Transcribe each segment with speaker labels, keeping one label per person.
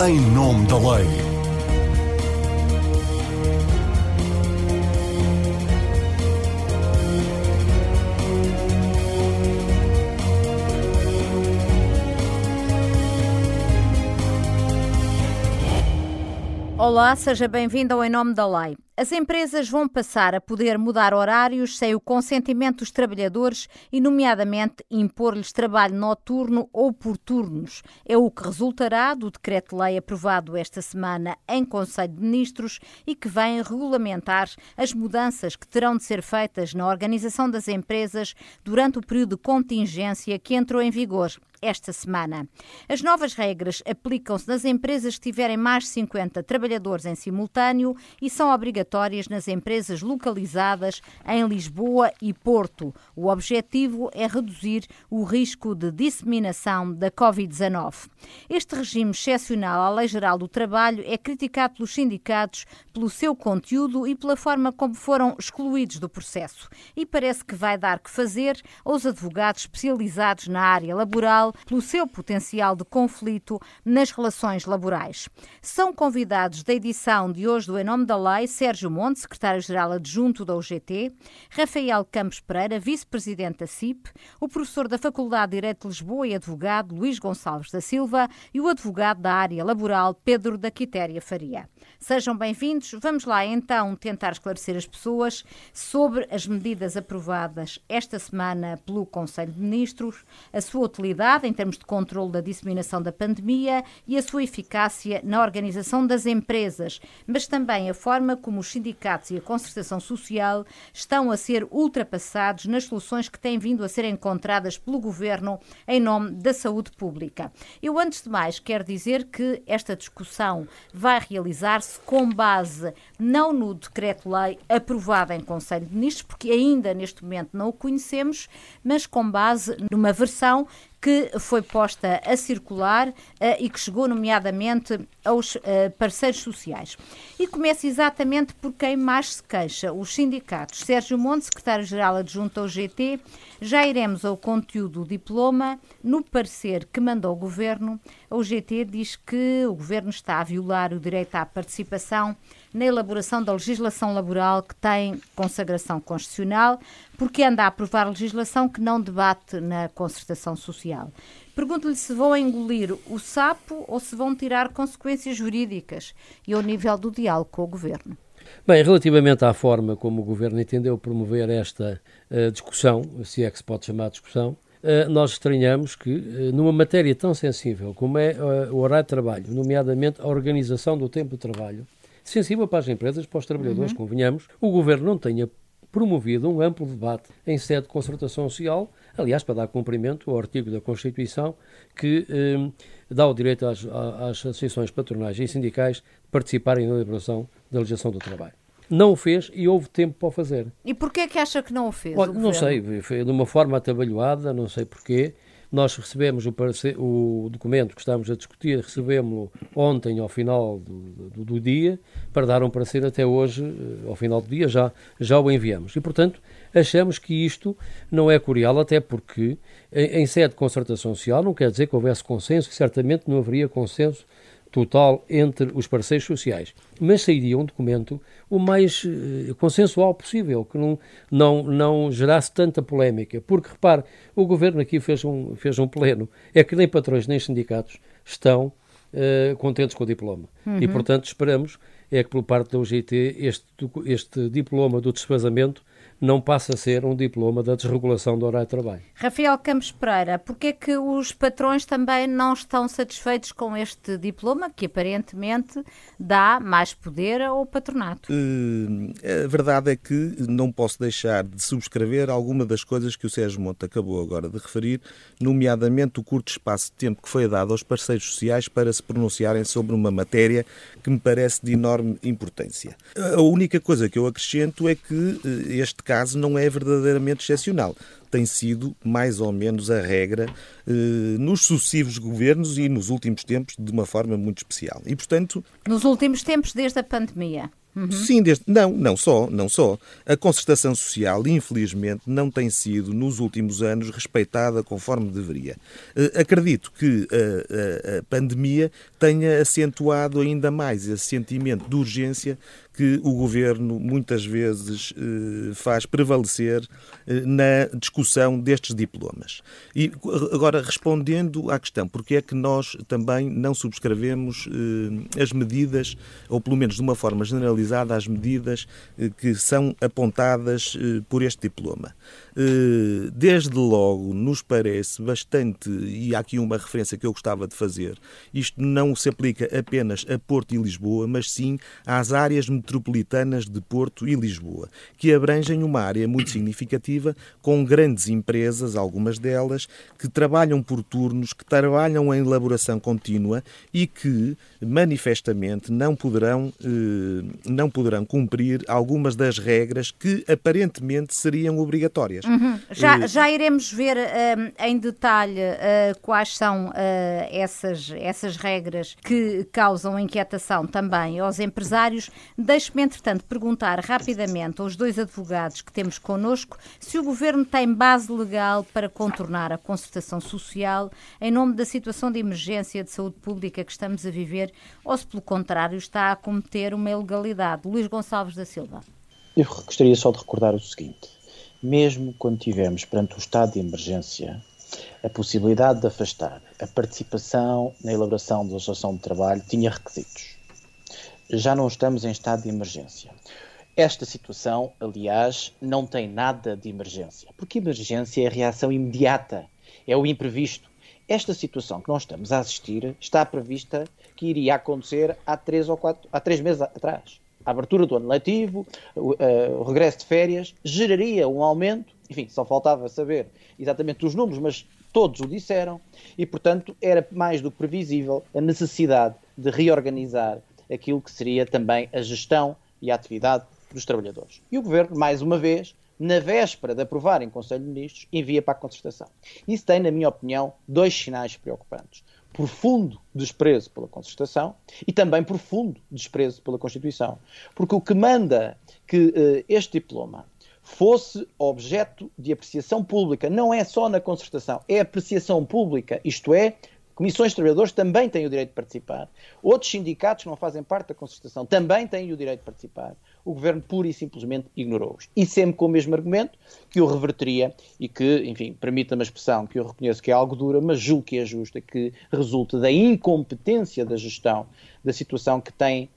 Speaker 1: em nome da lei.
Speaker 2: Olá, seja bem-vindo ao Em Nome da Lei. As empresas vão passar a poder mudar horários sem o consentimento dos trabalhadores e, nomeadamente, impor-lhes trabalho noturno ou por turnos. É o que resultará do decreto-lei aprovado esta semana em Conselho de Ministros e que vem regulamentar as mudanças que terão de ser feitas na organização das empresas durante o período de contingência que entrou em vigor esta semana. As novas regras aplicam-se nas empresas que tiverem mais de 50 trabalhadores em simultâneo e são obrigatórias nas empresas localizadas em Lisboa e Porto. O objetivo é reduzir o risco de disseminação da Covid-19. Este regime excepcional à Lei Geral do Trabalho é criticado pelos sindicatos pelo seu conteúdo e pela forma como foram excluídos do processo. E parece que vai dar que fazer aos advogados especializados na área laboral pelo seu potencial de conflito nas relações laborais. São convidados da edição de hoje do Em Nome da Lei Sérgio Monte, secretário-geral adjunto da UGT, Rafael Campos Pereira, vice-presidente da CIP, o professor da Faculdade de Direito de Lisboa e advogado Luís Gonçalves da Silva e o advogado da área laboral Pedro da Quitéria Faria. Sejam bem-vindos. Vamos lá então tentar esclarecer as pessoas sobre as medidas aprovadas esta semana pelo Conselho de Ministros, a sua utilidade em termos de controle da disseminação da pandemia e a sua eficácia na organização das empresas, mas também a forma como os sindicatos e a concertação social estão a ser ultrapassados nas soluções que têm vindo a ser encontradas pelo governo em nome da saúde pública. Eu, antes de mais, quero dizer que esta discussão vai realizar-se com base não no decreto-lei aprovado em Conselho de Ministros, porque ainda neste momento não o conhecemos, mas com base numa versão que foi posta a circular uh, e que chegou, nomeadamente, aos uh, parceiros sociais. E começa exatamente por quem mais se queixa, os sindicatos. Sérgio Monte, secretário-geral adjunto ao GT, já iremos ao conteúdo do diploma. No parecer que mandou o Governo, o GT diz que o Governo está a violar o direito à participação na elaboração da legislação laboral que tem consagração constitucional, porque anda a aprovar legislação que não debate na concertação social. Pergunto-lhe se vão engolir o sapo ou se vão tirar consequências jurídicas e ao nível do diálogo com o Governo.
Speaker 3: Bem, relativamente à forma como o Governo entendeu promover esta uh, discussão, se é que se pode chamar discussão, uh, nós estranhamos que, uh, numa matéria tão sensível como é o horário de trabalho, nomeadamente a organização do tempo de trabalho, sensível para as empresas, para os trabalhadores, uhum. convenhamos, o Governo não tenha promovido um amplo debate em sede de concertação social, aliás, para dar cumprimento ao artigo da Constituição que eh, dá o direito às, às associações patronais e sindicais participarem na elaboração da legislação do trabalho não o fez e houve tempo para o fazer.
Speaker 2: E porquê é que acha que não o fez?
Speaker 3: Olha, não sei, foi de uma forma atabalhoada, não sei porquê. Nós recebemos o, o documento que estamos a discutir, recebemos-lo ontem ao final do, do, do, dia, para dar um parecer até hoje, eh, ao final do dia, já, já o enviamos. E, portanto, achamos que isto não é curial, até porque, em, em sede de concertação social, não quer dizer que houvesse consenso, que certamente não haveria consenso total entre os parceiros sociais. Mas sairia um documento o mais uh, consensual possível, que não, não, não gerasse tanta polémica. Porque, repare, o governo aqui fez um, fez um pleno. É que nem patrões nem sindicatos estão uh, contentes com o diploma. Uhum. E, portanto, esperamos é que, por parte da UGT, este, este diploma do desfazamento não passa a ser um diploma da desregulação do horário de trabalho.
Speaker 2: Rafael Campos Pereira, porquê é que os patrões também não estão satisfeitos com este diploma, que aparentemente dá mais poder ao patronato?
Speaker 4: Uh, a verdade é que não posso deixar de subscrever alguma das coisas que o Sérgio Monte acabou agora de referir, nomeadamente o curto espaço de tempo que foi dado aos parceiros sociais para se pronunciarem sobre uma matéria que me parece de enorme importância. A única coisa que eu acrescento é que eh, este caso não é verdadeiramente excepcional. Tem sido mais ou menos a regra eh, nos sucessivos governos e nos últimos tempos de uma forma muito especial. E, portanto.
Speaker 2: Nos últimos tempos, desde a pandemia.
Speaker 4: Uhum. Sim, desde... não, não só, não só. A concertação social, infelizmente, não tem sido, nos últimos anos, respeitada conforme deveria. Uh, acredito que a, a, a pandemia tenha acentuado ainda mais esse sentimento de urgência que o governo muitas vezes eh, faz prevalecer eh, na discussão destes diplomas. E agora, respondendo à questão, porque é que nós também não subscrevemos eh, as medidas, ou pelo menos de uma forma generalizada, as medidas que são apontadas por este diploma? Desde logo, nos parece bastante, e há aqui uma referência que eu gostava de fazer, isto não se aplica apenas a Porto e Lisboa, mas sim às áreas metropolitanas metropolitanas de Porto e Lisboa, que abrangem uma área muito significativa com grandes empresas, algumas delas, que trabalham por turnos, que trabalham em elaboração contínua e que manifestamente não poderão, eh, não poderão cumprir algumas das regras que aparentemente seriam obrigatórias.
Speaker 2: Uhum. Já, já iremos ver uh, em detalhe uh, quais são uh, essas, essas regras que causam inquietação também aos empresários. Deixe-me, entretanto, perguntar rapidamente aos dois advogados que temos connosco se o Governo tem base legal para contornar a concertação social em nome da situação de emergência de saúde pública que estamos a viver ou se, pelo contrário, está a cometer uma ilegalidade. Luís Gonçalves da Silva.
Speaker 1: Eu gostaria só de recordar o seguinte: mesmo quando tivemos perante o estado de emergência a possibilidade de afastar a participação na elaboração da legislação de trabalho tinha requisitos. Já não estamos em estado de emergência. Esta situação, aliás, não tem nada de emergência, porque emergência é a reação imediata, é o imprevisto. Esta situação que nós estamos a assistir está prevista que iria acontecer há três ou quatro, há três meses atrás. A abertura do ano letivo, o, uh, o regresso de férias, geraria um aumento, enfim, só faltava saber exatamente os números, mas todos o disseram, e portanto era mais do que previsível a necessidade de reorganizar aquilo que seria também a gestão e a atividade dos trabalhadores. E o Governo, mais uma vez, na véspera de aprovar em Conselho de Ministros, envia para a concertação. Isso tem, na minha opinião, dois sinais preocupantes profundo desprezo pela Constituição e também profundo desprezo pela Constituição. Porque o que manda que uh, este diploma fosse objeto de apreciação pública, não é só na concertação, é apreciação pública, isto é, comissões de trabalhadores também têm o direito de participar, outros sindicatos que não fazem parte da concertação também têm o direito de participar o governo pura e simplesmente ignorou-os. E sempre com o mesmo argumento que o reverteria e que, enfim, permita-me a expressão que eu reconheço que é algo dura, mas julgo que é justa, que resulta da incompetência da gestão da situação que tem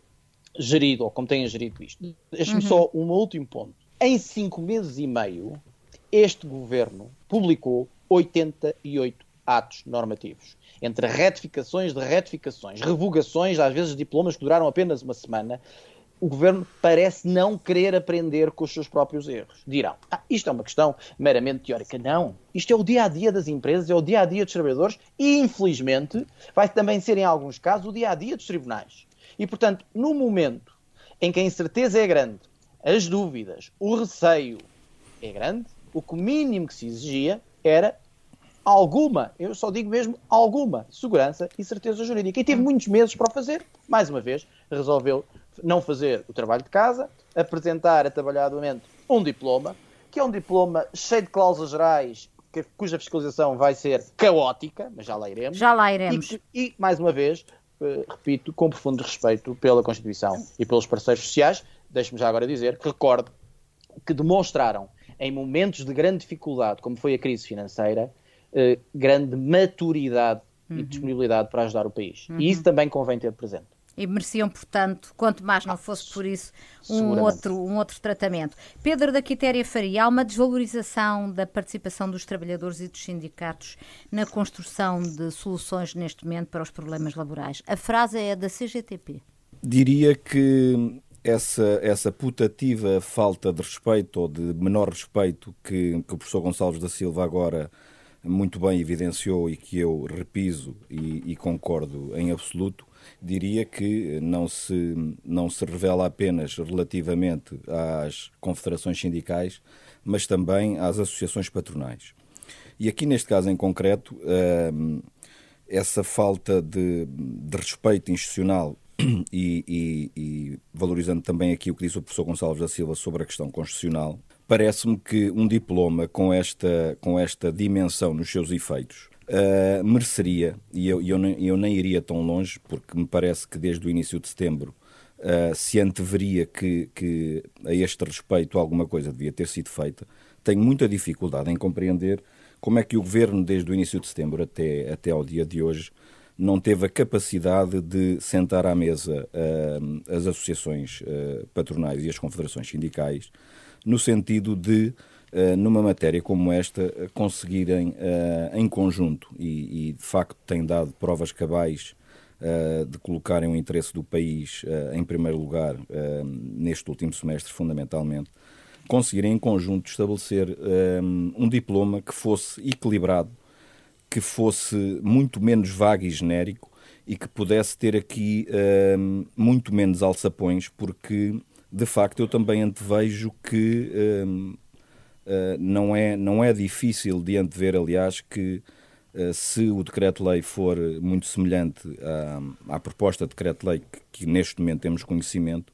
Speaker 1: gerido, ou como têm gerido isto. Deixe-me uhum. só um último ponto. Em cinco meses e meio, este governo publicou 88 atos normativos. Entre retificações de retificações, revogações, às vezes diplomas que duraram apenas uma semana, o governo parece não querer aprender com os seus próprios erros. Dirão, ah, isto é uma questão meramente teórica. Não. Isto é o dia a dia das empresas, é o dia a dia dos trabalhadores e, infelizmente, vai também ser, em alguns casos, o dia a dia dos tribunais. E, portanto, no momento em que a incerteza é grande, as dúvidas, o receio é grande, o que mínimo que se exigia era alguma, eu só digo mesmo alguma, segurança e certeza jurídica. E teve muitos meses para o fazer. Mais uma vez, resolveu não fazer o trabalho de casa, apresentar atabalhadamente um diploma, que é um diploma cheio de cláusulas gerais, que, cuja fiscalização vai ser caótica, mas já lá iremos.
Speaker 2: Já lá iremos.
Speaker 1: E, e mais uma vez, uh, repito, com profundo respeito pela Constituição e pelos parceiros sociais, deixe-me já agora dizer que recordo que demonstraram, em momentos de grande dificuldade, como foi a crise financeira, uh, grande maturidade uhum. e disponibilidade para ajudar o país. Uhum. E isso também convém ter presente
Speaker 2: e mereciam, portanto, quanto mais não fosse por isso, um outro, um outro tratamento. Pedro da Quitéria Faria, há uma desvalorização da participação dos trabalhadores e dos sindicatos na construção de soluções neste momento para os problemas laborais. A frase é da CGTP.
Speaker 4: Diria que essa, essa putativa falta de respeito ou de menor respeito que, que o professor Gonçalves da Silva agora muito bem evidenciou e que eu repiso e, e concordo em absoluto, diria que não se, não se revela apenas relativamente às confederações sindicais, mas também às associações patronais. E aqui, neste caso em concreto, hum, essa falta de, de respeito institucional
Speaker 5: e, e, e, valorizando também aqui o que disse o professor Gonçalves da Silva sobre a questão constitucional, parece-me que um diploma com esta, com esta dimensão nos seus efeitos uh, mereceria, e eu, eu, nem, eu nem iria tão longe, porque me parece que desde o início de setembro uh, se anteveria que, que a este respeito alguma coisa devia ter sido feita. Tenho muita dificuldade em compreender como é que o governo, desde o início de setembro até, até ao dia de hoje, não teve a capacidade de sentar à mesa uh, as associações uh, patronais e as confederações sindicais, no sentido de, numa matéria como esta, conseguirem em conjunto, e, e, de facto têm dado provas cabais de colocarem o interesse do país em primeiro lugar neste último semestre, fundamentalmente, conseguirem em conjunto estabelecer um, diploma que fosse equilibrado, que fosse muito menos vago e genérico e que pudesse ter aqui muito menos alçapões, porque de facto eu também antevejo que não, é, não é difícil de antever, aliás, que uh, se o decreto-lei for muito semelhante à, à proposta de decreto-lei que, que neste momento temos conhecimento,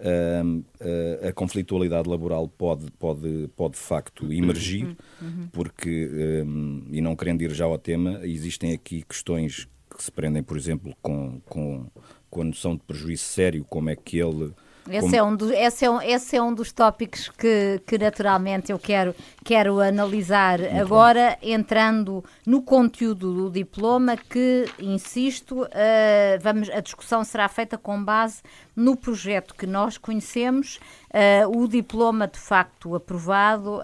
Speaker 5: a, a conflitualidade laboral pode, pode, pode de facto emergir, uhum, uhum. porque, um, e não querendo ir já ao tema, existem aqui questões que se prendem, por exemplo, com, com, com a noção de prejuízo sério, como é que ele
Speaker 2: esse, Como... é um do, esse, é um, esse é um dos tópicos que, que naturalmente eu quero, quero analisar Muito agora, bem. entrando no conteúdo do diploma, que, insisto, uh, vamos, a discussão será feita com base no projeto que nós conhecemos. Uh, o diploma, de facto, aprovado, uh,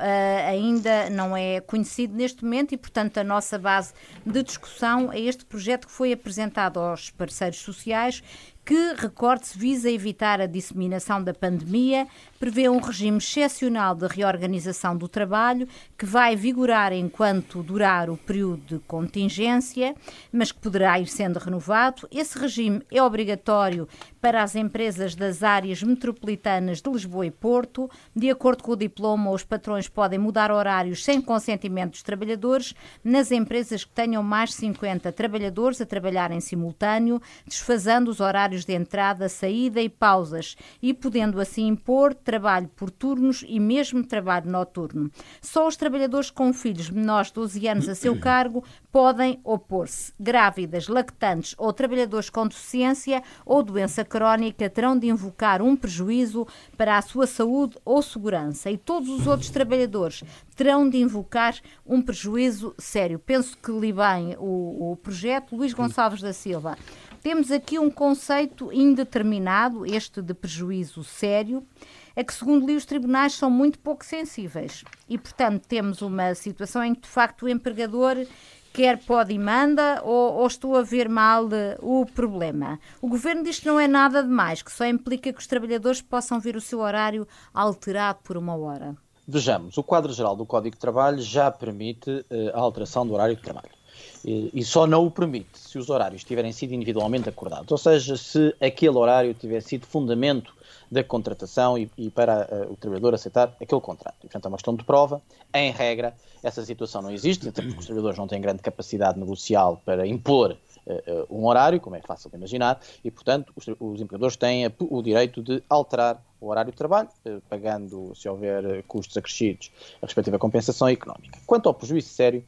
Speaker 2: ainda não é conhecido neste momento e, portanto, a nossa base de discussão é este projeto que foi apresentado aos parceiros sociais que, recorde-se, visa evitar a disseminação da pandemia, prevê um regime excepcional de reorganização do trabalho que vai vigorar enquanto durar o período de contingência, mas que poderá ir sendo renovado. Esse regime é obrigatório para as empresas das áreas metropolitanas de Lisboa e Porto. De acordo com o diploma, os patrões podem mudar horários sem consentimento dos trabalhadores nas empresas que tenham mais de 50 trabalhadores a trabalhar em simultâneo, desfazendo os horários de entrada, saída e pausas e podendo assim impor trabalho por turnos e mesmo trabalho noturno. Só os trabalhadores com filhos menores de 12 anos a seu cargo podem opor-se. Grávidas, lactantes ou trabalhadores com deficiência ou doença crónica terão de invocar um prejuízo para a sua saúde ou segurança e todos os outros trabalhadores terão de invocar um prejuízo sério. Penso que li bem o, o projeto. Luís Gonçalves da Silva, temos aqui um conceito indeterminado, este de prejuízo sério, é que, segundo li, os tribunais são muito pouco sensíveis. E, portanto, temos uma situação em que, de facto, o empregador quer pode e manda, ou, ou, estou a ver mal o problema? O governo diz que não é nada demais, que só implica que os trabalhadores possam ver o seu horário alterado por uma hora.
Speaker 1: Vejamos, o quadro geral do Código de Trabalho já permite uh, a alteração do horário de trabalho. E só não o permite se os horários tiverem sido individualmente acordados, ou seja, se aquele horário tiver sido fundamento da contratação e, e para uh, o trabalhador aceitar aquele contrato. E, portanto, é uma questão de prova. Em regra, essa situação não existe, até porque os trabalhadores não têm grande capacidade negocial para impor uh, um horário, como é fácil de imaginar, e, portanto, os, os empregadores têm o direito de alterar o horário de trabalho, pagando, se houver custos acrescidos, a respectiva compensação económica. Quanto ao prejuízo sério,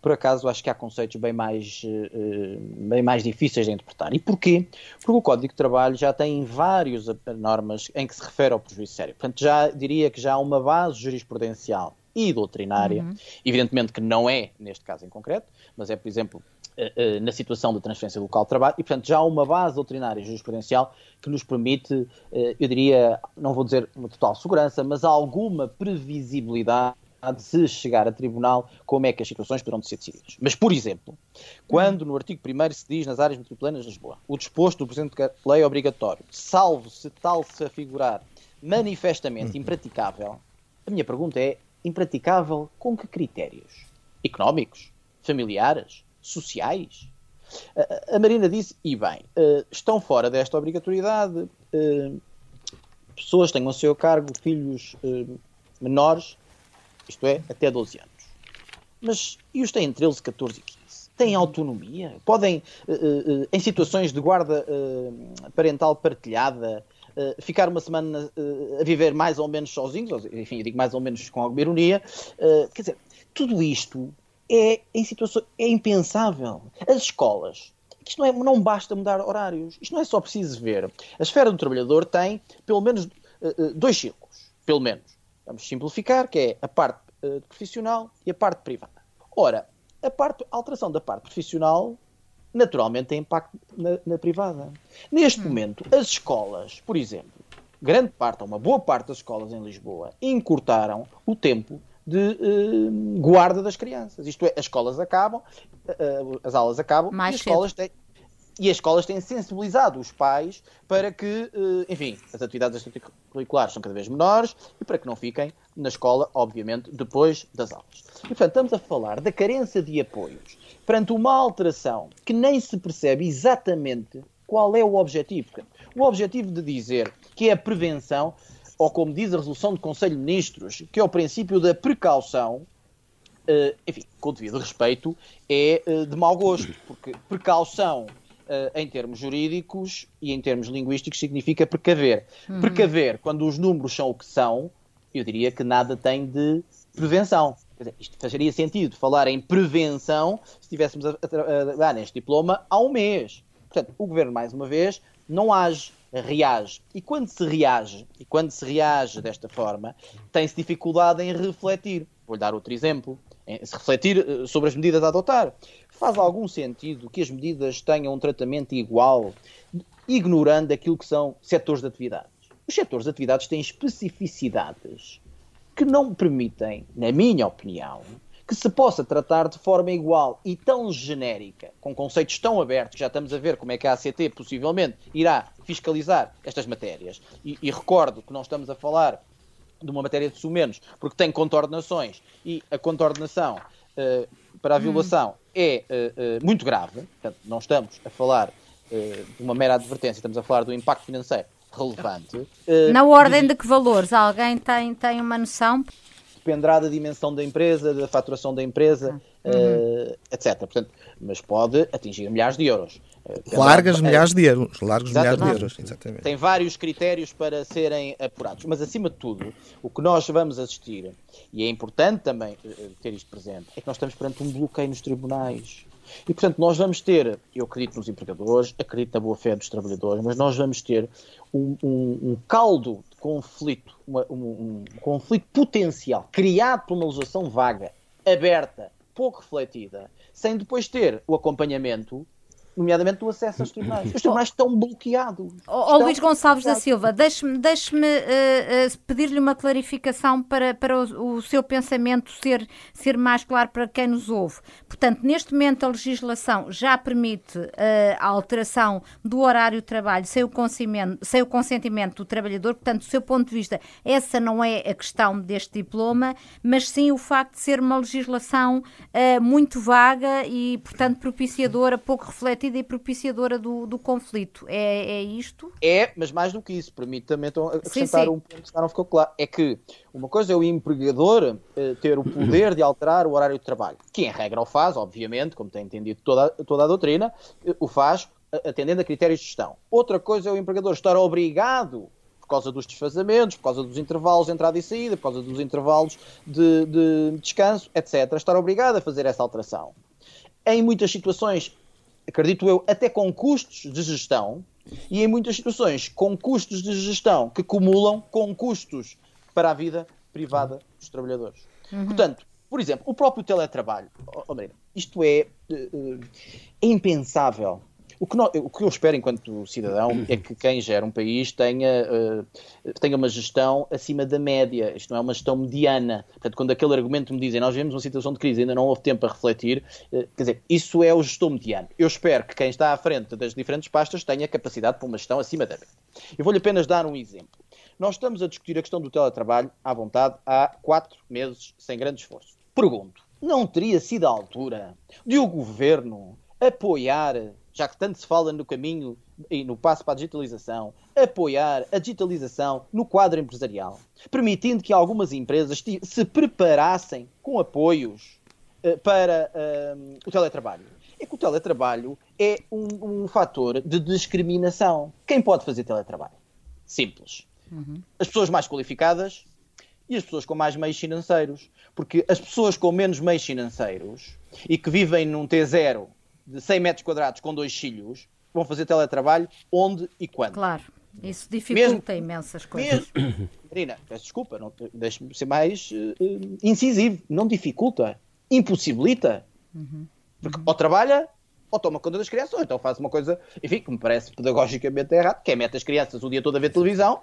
Speaker 1: por acaso acho que há conceitos bem mais, uh, bem mais difíceis de interpretar. E porquê? Porque o Código de Trabalho já tem várias normas em que se refere ao prejuízo sério. Portanto, já diria que já há uma base jurisprudencial e doutrinária, uhum. evidentemente que não é neste caso em concreto, mas é, por exemplo, uh, na situação da transferência local de trabalho, e portanto já há uma base doutrinária e jurisprudencial que nos permite, eu diria, não vou dizer uma total segurança, mas alguma previsibilidade de se chegar a tribunal como é que as situações poderão ser decididas. Mas, por exemplo, quando no artigo 1 se diz nas áreas metropolitanas de Lisboa o disposto do Presidente da Lei é obrigatório, salvo se tal se afigurar manifestamente uhum. impraticável, a minha pergunta é: impraticável com que critérios? Económicos? Familiares? Sociais? A Marina disse, e bem, eh, estão fora desta obrigatoriedade eh, pessoas que tenham a seu cargo filhos eh, menores isto é, até 12 anos. Mas e os têm 13, 14 e 15? têm autonomia, podem, uh, uh, em situações de guarda parental partilhada, ficar uma semana a viver mais ou menos sozinhos, enfim, eu digo mais ou menos com alguma ironia. quer dizer, tudo isto é, em situações, é impensável. As escolas isto não, é, não basta mudar horários. Isto não é só preciso ver. A esfera do trabalhador tem pelo menos dois círculos. Pelo menos. Vamos simplificar, que é a parte uh, profissional e a parte privada. Ora, a, parte, a alteração da parte profissional naturalmente tem impacto na, na privada. Neste hum. momento, as escolas, por exemplo, grande parte, ou uma boa parte das escolas em Lisboa, encurtaram o tempo de uh, guarda das crianças. Isto é, as escolas acabam, uh, as aulas acabam
Speaker 2: Mais
Speaker 1: e as escolas têm e as escolas têm sensibilizado os pais para que, enfim, as atividades extracurriculares são cada vez menores e para que não fiquem na escola, obviamente, depois das aulas. E, portanto, estamos a falar da carência de apoios perante uma alteração que nem se percebe exatamente qual é o objetivo. O objetivo de dizer que é a prevenção ou como diz a resolução do Conselho de Ministros, que é o princípio da precaução, uh, enfim, com devido respeito, é uh, de mau gosto, porque precaução em termos jurídicos e em termos linguísticos significa precaver. Uhum. Precaver, quando os números são o que são, eu diria que nada tem de prevenção. Dizer, isto faria sentido falar em prevenção se estivéssemos a, a, a dar neste diploma há um mês. Portanto, o governo, mais uma vez, não age reage. E quando se reage, e quando se reage desta forma, tem-se dificuldade em refletir. Vou-lhe dar outro exemplo. Em se refletir eh, sobre as medidas a adotar. Faz algum sentido que as medidas tenham um tratamento igual, ignorando aquilo que são setores de atividades? Os setores de atividades têm especificidades que não permitem, na minha opinião, que se possa tratar de forma igual e tão genérica, com conceitos tão abertos, que já estamos a ver como é que a ACT possivelmente irá fiscalizar estas matérias. E, e recordo que não estamos a falar de uma matéria de sumenos, porque tem contornações e a contornação uh, para a hum. violação hum. é uh, uh, muito grave, portanto, não estamos a falar de uma mera advertência, estamos a falar do impacto financeiro relevante.
Speaker 2: Na ordem de que valores? Alguém tem, tem uma noção?
Speaker 1: Dependerá da dimensão da empresa, da faturação da empresa, uhum. uh, etc. Portanto, mas pode atingir milhares de euros.
Speaker 4: Uh, largas milhares de euros. Largos milhares de euros, exatamente.
Speaker 1: Tem vários critérios para serem apurados. Mas, acima de tudo, o que nós vamos assistir, e é importante também uh, ter isto presente, é que nós estamos perante um bloqueio nos tribunais. E, portanto, nós vamos ter, eu acredito nos empregadores, acredito na boa-fé dos trabalhadores, mas nós vamos ter um, um, um caldo conflito, uma, um, um, conflito potencial criado por uma legislação vaga, aberta, pouco refletida, sem depois ter o acompanhamento nomeadamente do acesso aos tribunais. Os tribunais estão bloqueados.
Speaker 2: Ó oh, Luís Gonçalves da Silva, deixe-me deixe uh, uh, pedir-lhe uma clarificação para, para o, o, seu pensamento ser, ser mais claro para quem nos ouve. Portanto, neste momento a legislação já permite uh, a alteração do horário de trabalho sem o, consentimento, sem o consentimento do trabalhador, portanto, do seu ponto de vista, essa não é a questão deste diploma, mas sim o facto de ser uma legislação muito vaga e, portanto, propiciadora, pouco refletida e propiciadora do, do conflito. É, é isto?
Speaker 1: É, mas mais do que isso, permita-me então acrescentar sim, sim. um ponto que não ficou claro. É que uma coisa é o empregador eh, ter o poder de alterar o horário de trabalho, que em regra o faz, obviamente, como tem entendido toda, toda a doutrina, eh, o faz atendendo a critérios de gestão. Outra coisa é o empregador estar obrigado por causa dos desfazamentos, por causa dos intervalos de entrada e saída, por causa dos intervalos de, de descanso, etc., estar obrigado a fazer essa alteração. Em muitas situações acredito eu, até com custos de gestão e em muitas situações com custos de gestão que acumulam com custos para a vida privada dos trabalhadores. Uhum. Portanto, por exemplo, o próprio teletrabalho, oh, isto é, é impensável o que, o que eu espero enquanto cidadão é que quem gera um país tenha, uh, tenha uma gestão acima da média. Isto não é uma gestão mediana. Portanto, quando aquele argumento me dizem nós vivemos uma situação de crise ainda não houve tempo para refletir, uh, quer dizer, isso é o gestor mediano. Eu espero que quem está à frente das diferentes pastas tenha capacidade para uma gestão acima da média. Eu vou-lhe apenas dar um exemplo. Nós estamos a discutir a questão do teletrabalho à vontade há quatro meses, sem grande esforço. Pergunto, não teria sido a altura de o governo apoiar já que tanto se fala no caminho e no passo para a digitalização, apoiar a digitalização no quadro empresarial, permitindo que algumas empresas se preparassem com apoios uh, para uh, o teletrabalho. é que o teletrabalho é um, um fator de discriminação. Quem pode fazer teletrabalho? Simples. Uhum. As pessoas mais qualificadas e as pessoas com mais meios financeiros. Porque as pessoas com menos meios financeiros e que vivem num T0 de 100 metros quadrados com dois filhos vão fazer teletrabalho onde e quando.
Speaker 2: Claro. Isso dificulta mesmo, imensas coisas.
Speaker 1: Mesmo, Marina, peço desculpa, deixe-me ser mais uh, incisivo. Não dificulta, impossibilita. Uhum. Porque ou trabalha, ou toma conta das crianças, ou então faz uma coisa, enfim, que me parece pedagogicamente errado, que é mete as crianças o dia todo a ver televisão.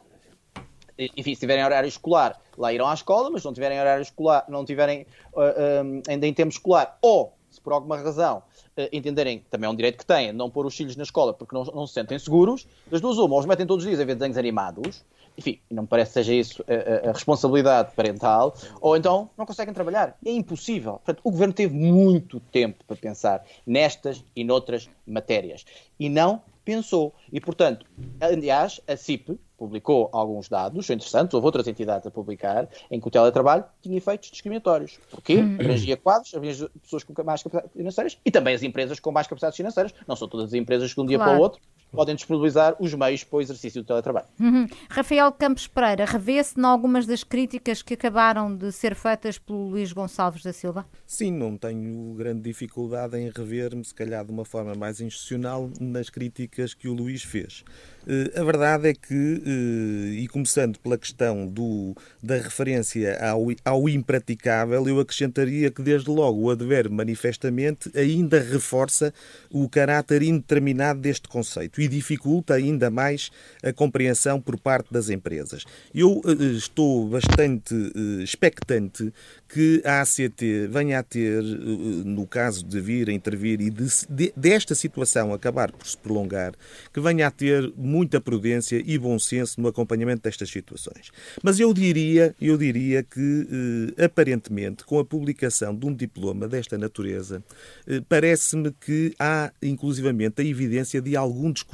Speaker 1: Enfim, se tiverem horário escolar, lá irão à escola, mas se não tiverem horário escolar, não tiverem uh, uh, ainda em tempo escolar, ou se por alguma razão uh, entenderem, também é um direito que têm, não pôr os filhos na escola porque não, não se sentem seguros, das duas uma, ou os metem todos os dias a ver desenhos animados, enfim, não me parece que seja isso a, a, a, responsabilidade parental, ou então não conseguem trabalhar. É impossível. Portanto, o governo teve muito tempo para pensar nestas e noutras matérias. E não pensou. E, portanto, aliás, a CIP publicou alguns dados interessantes, houve outras entidades a publicar, em que o teletrabalho tinha efeitos discriminatórios. Porquê? Hum. Abrangia quadros, abrangia pessoas com mais capacidades financeiras e também as empresas com mais capacidades financeiras. Não são todas as empresas que de um dia claro. para o outro podem disponibilizar os meios para o exercício do teletrabalho.
Speaker 2: Uhum. Rafael Campos Pereira, revê-se em algumas das críticas que acabaram de ser feitas pelo Luís Gonçalves da Silva?
Speaker 4: Sim, não tenho grande dificuldade em rever-me, se calhar de uma forma mais institucional, nas críticas que o Luís fez. Eh, a verdade é que, eh, e começando pela questão do, da referência ao, ao impraticável, eu acrescentaria que, desde logo, o advérbio manifestamente ainda reforça o caráter indeterminado deste conceito e dificulta ainda mais a compreensão por parte das empresas. Eu eh, estou bastante expectante que a ACT venha a ter, no caso de vir a intervir e de, de, desta situação acabar por se prolongar, que venha a ter muita prudência e bom senso no acompanhamento destas situações. Mas eu diria, eu diria que, eh, aparentemente, com a publicação de um diploma desta natureza, eh, parece-me que há, inclusivamente, a evidência de algum desconhecimento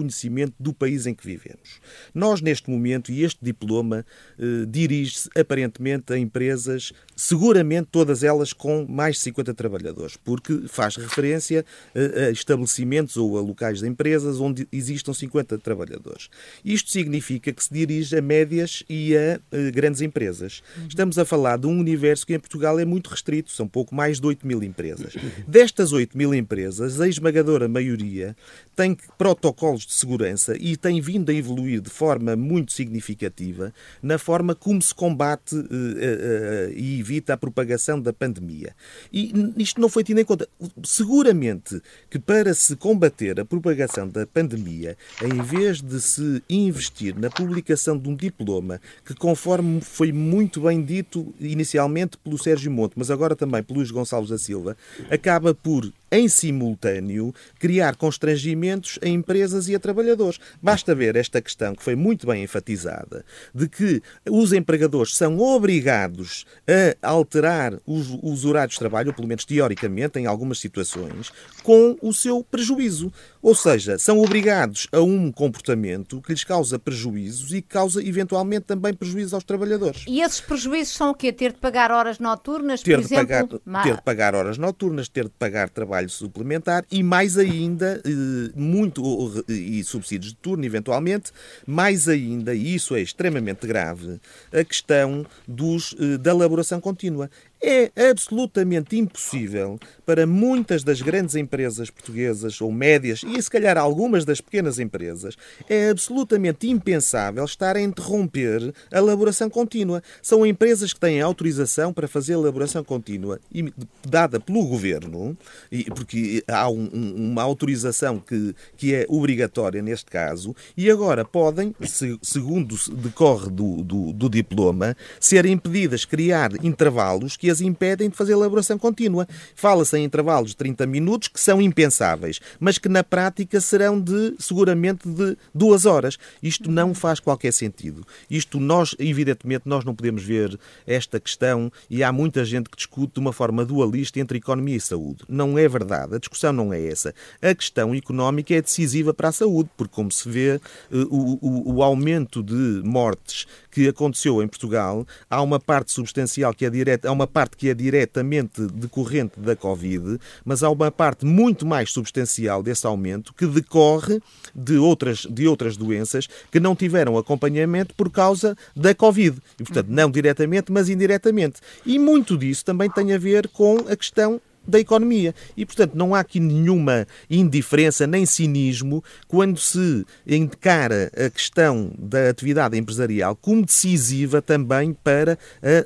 Speaker 4: do país em que vivemos. Nós, neste momento, e este diploma eh, dirige-se, aparentemente, a empresas, seguramente todas elas com mais de 50 trabalhadores, porque faz referência a estabelecimentos ou a locais de empresas onde existam 50 trabalhadores. Isto significa que se dirige a médias e a uh, grandes empresas. Estamos a falar de um universo que em Portugal é muito restrito, são pouco mais de 8 mil empresas. Destas 8 mil empresas, a esmagadora maioria tem protocolos de segurança e tem vindo a evoluir de forma muito significativa na forma como se combate uh, uh, e evita a propagação da pandemia. E isto não foi tido em conta. Seguramente que para se combater a propagação da pandemia, em vez de se investir na publicação de um diploma que, conforme foi muito bem dito inicialmente pelo Sérgio Monte, mas agora também pelo Luís Gonçalves da Silva, acaba por em simultâneo, criar constrangimentos a empresas e a trabalhadores. Basta ver esta questão, que foi muito bem enfatizada, de que os empregadores são obrigados a alterar os, os horários de trabalho, ou pelo menos teoricamente, em algumas situações, com o seu prejuízo. Ou seja, são obrigados a um comportamento que lhes causa prejuízos e que causa eventualmente também prejuízos aos trabalhadores.
Speaker 2: E esses prejuízos são o quê? Ter de pagar horas noturnas,
Speaker 4: ter
Speaker 2: por exemplo?
Speaker 4: Pagar, ter de pagar horas noturnas, ter de pagar trabalho trabalho suplementar e mais ainda, eh, muito, e subsídios de turno, eventualmente, mais ainda, e isso é extremamente grave, a questão dos, eh, da elaboração contínua. É absolutamente impossível para muitas das grandes empresas portuguesas ou médias e se calhar algumas das pequenas empresas, é absolutamente impensável estar a interromper a elaboração contínua. São empresas que têm autorização para fazer a elaboração contínua dada pelo governo, porque há um, uma autorização que, que é obrigatória neste caso, e agora podem, segundo decorre do, do, do diploma, ser impedidas criar intervalos que as impedem de fazer elaboração contínua. Fala-se em intervalos de 30 minutos que são impensáveis, mas que na prática serão de, seguramente, de duas horas. Isto não faz qualquer sentido. Isto nós, evidentemente, nós não podemos ver esta questão e há muita gente que discute de uma forma dualista entre economia e saúde. Não é verdade. A discussão não é essa. A questão económica é decisiva para a saúde, porque, como se vê, eh, o, o, o aumento de mortes que aconteceu em Portugal, há uma parte substancial que é direta, há uma parte parte que é diretamente decorrente da Covid, mas há uma parte muito mais substancial desse aumento que decorre de outras, de outras doenças que não tiveram acompanhamento por causa da Covid. E, portanto, não diretamente, mas indiretamente. E muito disso também tem a ver com a questão da economia. E, portanto, não há aqui nenhuma indiferença nem cinismo quando se encara a questão da atividade empresarial como decisiva também para a eh,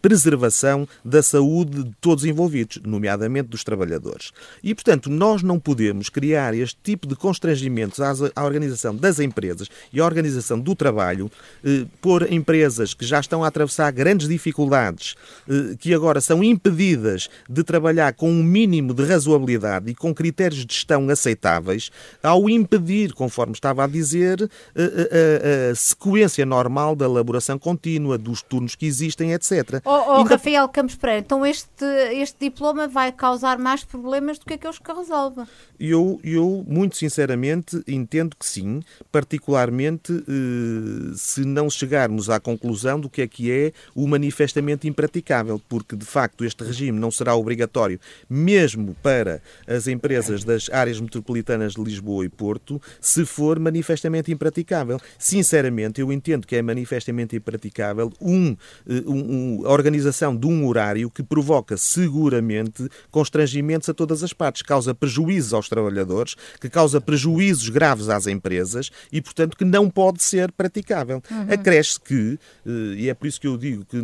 Speaker 4: preservação da saúde de todos os envolvidos, nomeadamente dos trabalhadores. E, portanto, nós não podemos criar este tipo de constrangimentos à organização das empresas e à organização do trabalho eh, por empresas que já estão a atravessar grandes dificuldades, eh, que agora são impedidas de trabalhar com um mínimo de razoabilidade e com critérios de gestão aceitáveis, ao impedir, conforme estava a dizer, a, a, a sequência normal da elaboração contínua, dos turnos que existem, etc.
Speaker 2: Oh, oh Ainda... Rafael Campos Pereira, então este, este diploma vai causar mais problemas do que aqueles que resolve?
Speaker 4: Eu, eu, muito sinceramente, entendo que sim, particularmente eh, se não chegarmos à conclusão do que é que é o manifestamente impraticável, porque de facto este regime não será obrigatório mesmo para as empresas das áreas metropolitanas de Lisboa e Porto, se for manifestamente impraticável. Sinceramente, eu entendo que é manifestamente impraticável um, eh, um, a organização de um horário que provoca seguramente constrangimentos a todas as partes, causa prejuízos aos trabalhadores, que causa prejuízos graves às empresas e, portanto, que não pode ser praticável. Uhum. Acresce que, eh, e é por isso que eu digo que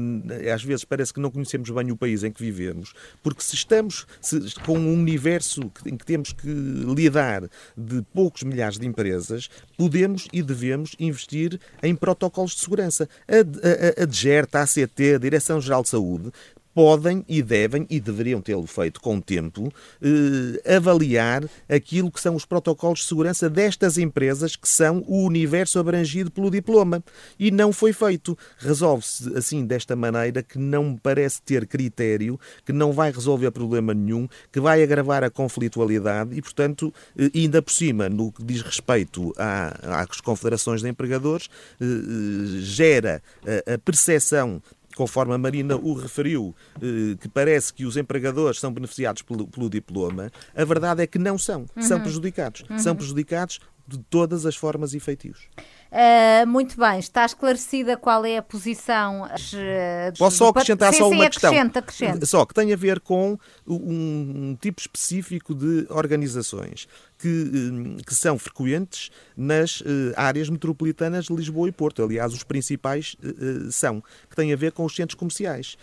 Speaker 4: às vezes parece que não conhecemos bem o país em que vivemos, porque se estamos se, com um universo em que temos que lidar de poucos milhares de empresas, podemos e devemos investir em protocolos de segurança. A, a, a DGERT, a ACT, a Direção-Geral de Saúde, podem e devem e deveriam tê-lo feito com tempo, eh, avaliar aquilo que são os protocolos de segurança destas empresas que são o universo abrangido pelo diploma. E não foi feito. Resolve-se assim desta maneira que não parece ter critério, que não vai resolver problema nenhum, que vai agravar a conflitualidade e, portanto, eh, ainda por cima, no que diz respeito às confederações de empregadores, eh, eh gera a, a percepção conforme a Marina o referiu, eh, que parece que os empregadores são beneficiados pelo, pelo diploma, a verdade é que não são. Uhum. São prejudicados. Uhum. São prejudicados de todas as formas e feitios.
Speaker 2: Uh, muito bem, está esclarecida qual é a posição.
Speaker 4: Uh, Posso só acrescentar sim, só sim, uma questão? Acrescenta. Só que tem a ver com um, um tipo específico de organizações que, hum, que são frequentes nas uh, áreas metropolitanas de Lisboa e Porto. Aliás, os principais uh, são, que têm a ver com os centros comerciais.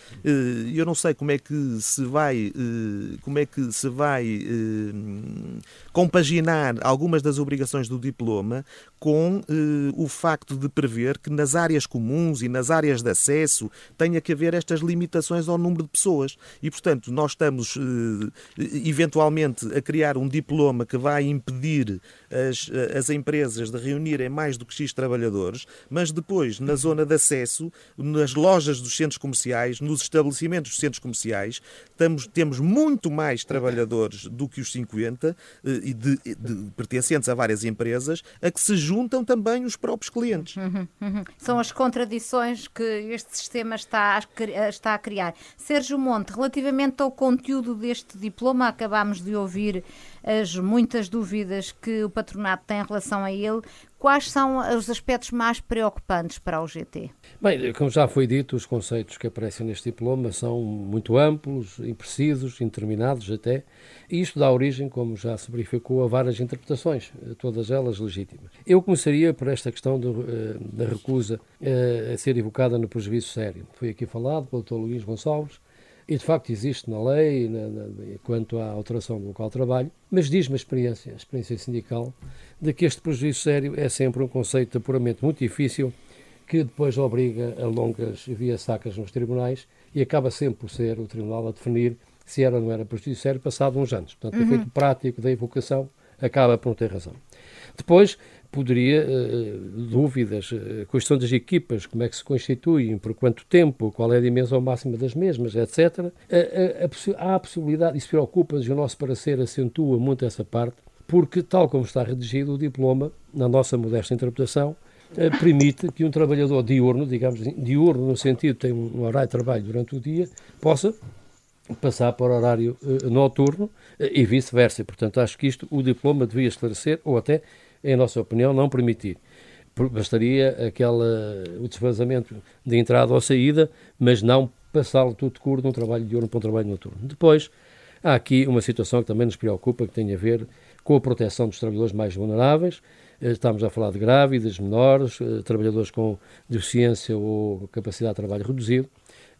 Speaker 4: Eu não sei como é que se vai, como é que se vai compaginar algumas das obrigações do diploma com o facto de prever que nas áreas comuns e nas áreas de acesso tenha que haver estas limitações ao número de pessoas. E, portanto, nós estamos eventualmente a criar um diploma que vai impedir as, as empresas de reunirem mais do que X trabalhadores, mas depois, na zona de acesso, nas lojas dos centros comerciais, nos estabelecimentos dos centros comerciais, estamos, temos muito mais trabalhadores do que os 50 eh, e de, de, pertencentes a várias empresas, a que se juntam também os próprios clientes. Uhum,
Speaker 2: uhum. São as contradições que este sistema está a, está a criar. Sérgio Monte, relativamente ao conteúdo deste diploma, acabámos de ouvir as muitas dúvidas que o patronato tem em relação a ele. Quais são os aspectos mais preocupantes para o GT?
Speaker 3: Bem, como já foi dito, os conceitos que aparecem neste diploma são muito amplos, imprecisos, indeterminados até, e isto dá origem, como já se verificou, a várias interpretações, todas elas legítimas. Eu começaria por esta questão do, eh, da recusa eh, a ser evocada no prejuízo sério. Foi aqui falado pelo Dr. Luís Gonçalves, e de facto existe na lei na, na, quanto à alteração do local de trabalho, mas diz-me a experiência, a experiência sindical, de que este prejuízo sério é sempre um conceito de apuramento muito difícil que depois obriga a longas vias sacas nos tribunais e acaba sempre por ser o tribunal a definir se era ou não era prejuízo sério passado uns anos. Portanto, uhum. o efeito prático da evocação acaba por não ter razão. Depois, poderia, uh, dúvidas, uh, questão das equipas, como é que se constituem, por quanto tempo, qual é a dimensão máxima das mesmas, etc. Há a possibilidade, isso preocupa-nos e o nosso parecer acentua muito essa parte, porque, tal como está redigido o diploma, na nossa modesta interpretação, eh, permite que um trabalhador diurno, digamos diurno no sentido ter um horário de trabalho durante o dia, possa passar para o horário noturno e vice-versa. Portanto, acho que isto o diploma devia esclarecer ou até, em nossa opinião, não permitir. Bastaria aquela, o desfazamento de entrada ou saída, mas não passá-lo tudo curto de um trabalho diurno para um trabalho noturno. Depois, há aqui uma situação que também nos preocupa, que tem a ver com a proteção dos trabalhadores mais vulneráveis. Eh, estamos a falar de grávidas, menores, trabalhadores com deficiência ou capacidade de trabalho reduzido,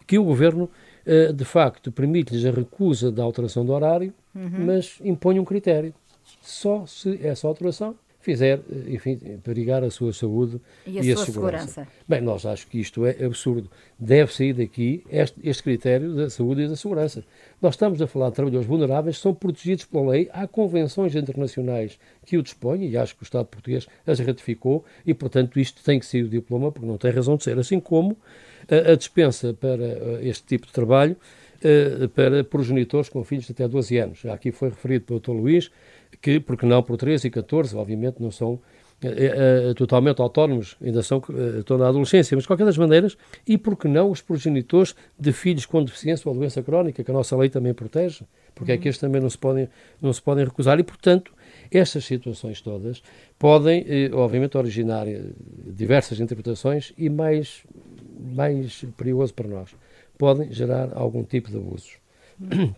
Speaker 3: que o Governo eh, de facto, permite-lhes a recusa da alteração do horário, uhum. mas impõe um critério. Só se essa alteração fizer, eh, enfim, perigar a sua saúde
Speaker 2: e a, e a segurança. segurança.
Speaker 3: Bem, nós acho que isto é absurdo. Deve sair daqui este, este, critério da saúde e da segurança. Nós estamos a falar de trabalhadores vulneráveis que são protegidos pela lei. Há convenções internacionais que o dispõem e acho que o Estado português as ratificou e, portanto, isto tem que ser o diploma porque não tem razão de ser. Assim como a, a dispensa para eh, este tipo de trabalho para progenitores com filhos de até 12 anos. Aqui foi referido pelo Dr. Luís que, porque não por 13 e 14, obviamente não são uh, uh, totalmente autónomos, ainda são, estão na adolescência, mas de qualquer das maneiras, e porque não os progenitores de filhos com deficiência ou doença crónica, que a nossa lei também protege, porque uhum. é que estes também não se podem, não se podem recusar, e portanto, estas situações todas podem, obviamente, originar diversas interpretações e mais mais perigoso para nós, podem gerar algum tipo de abusos.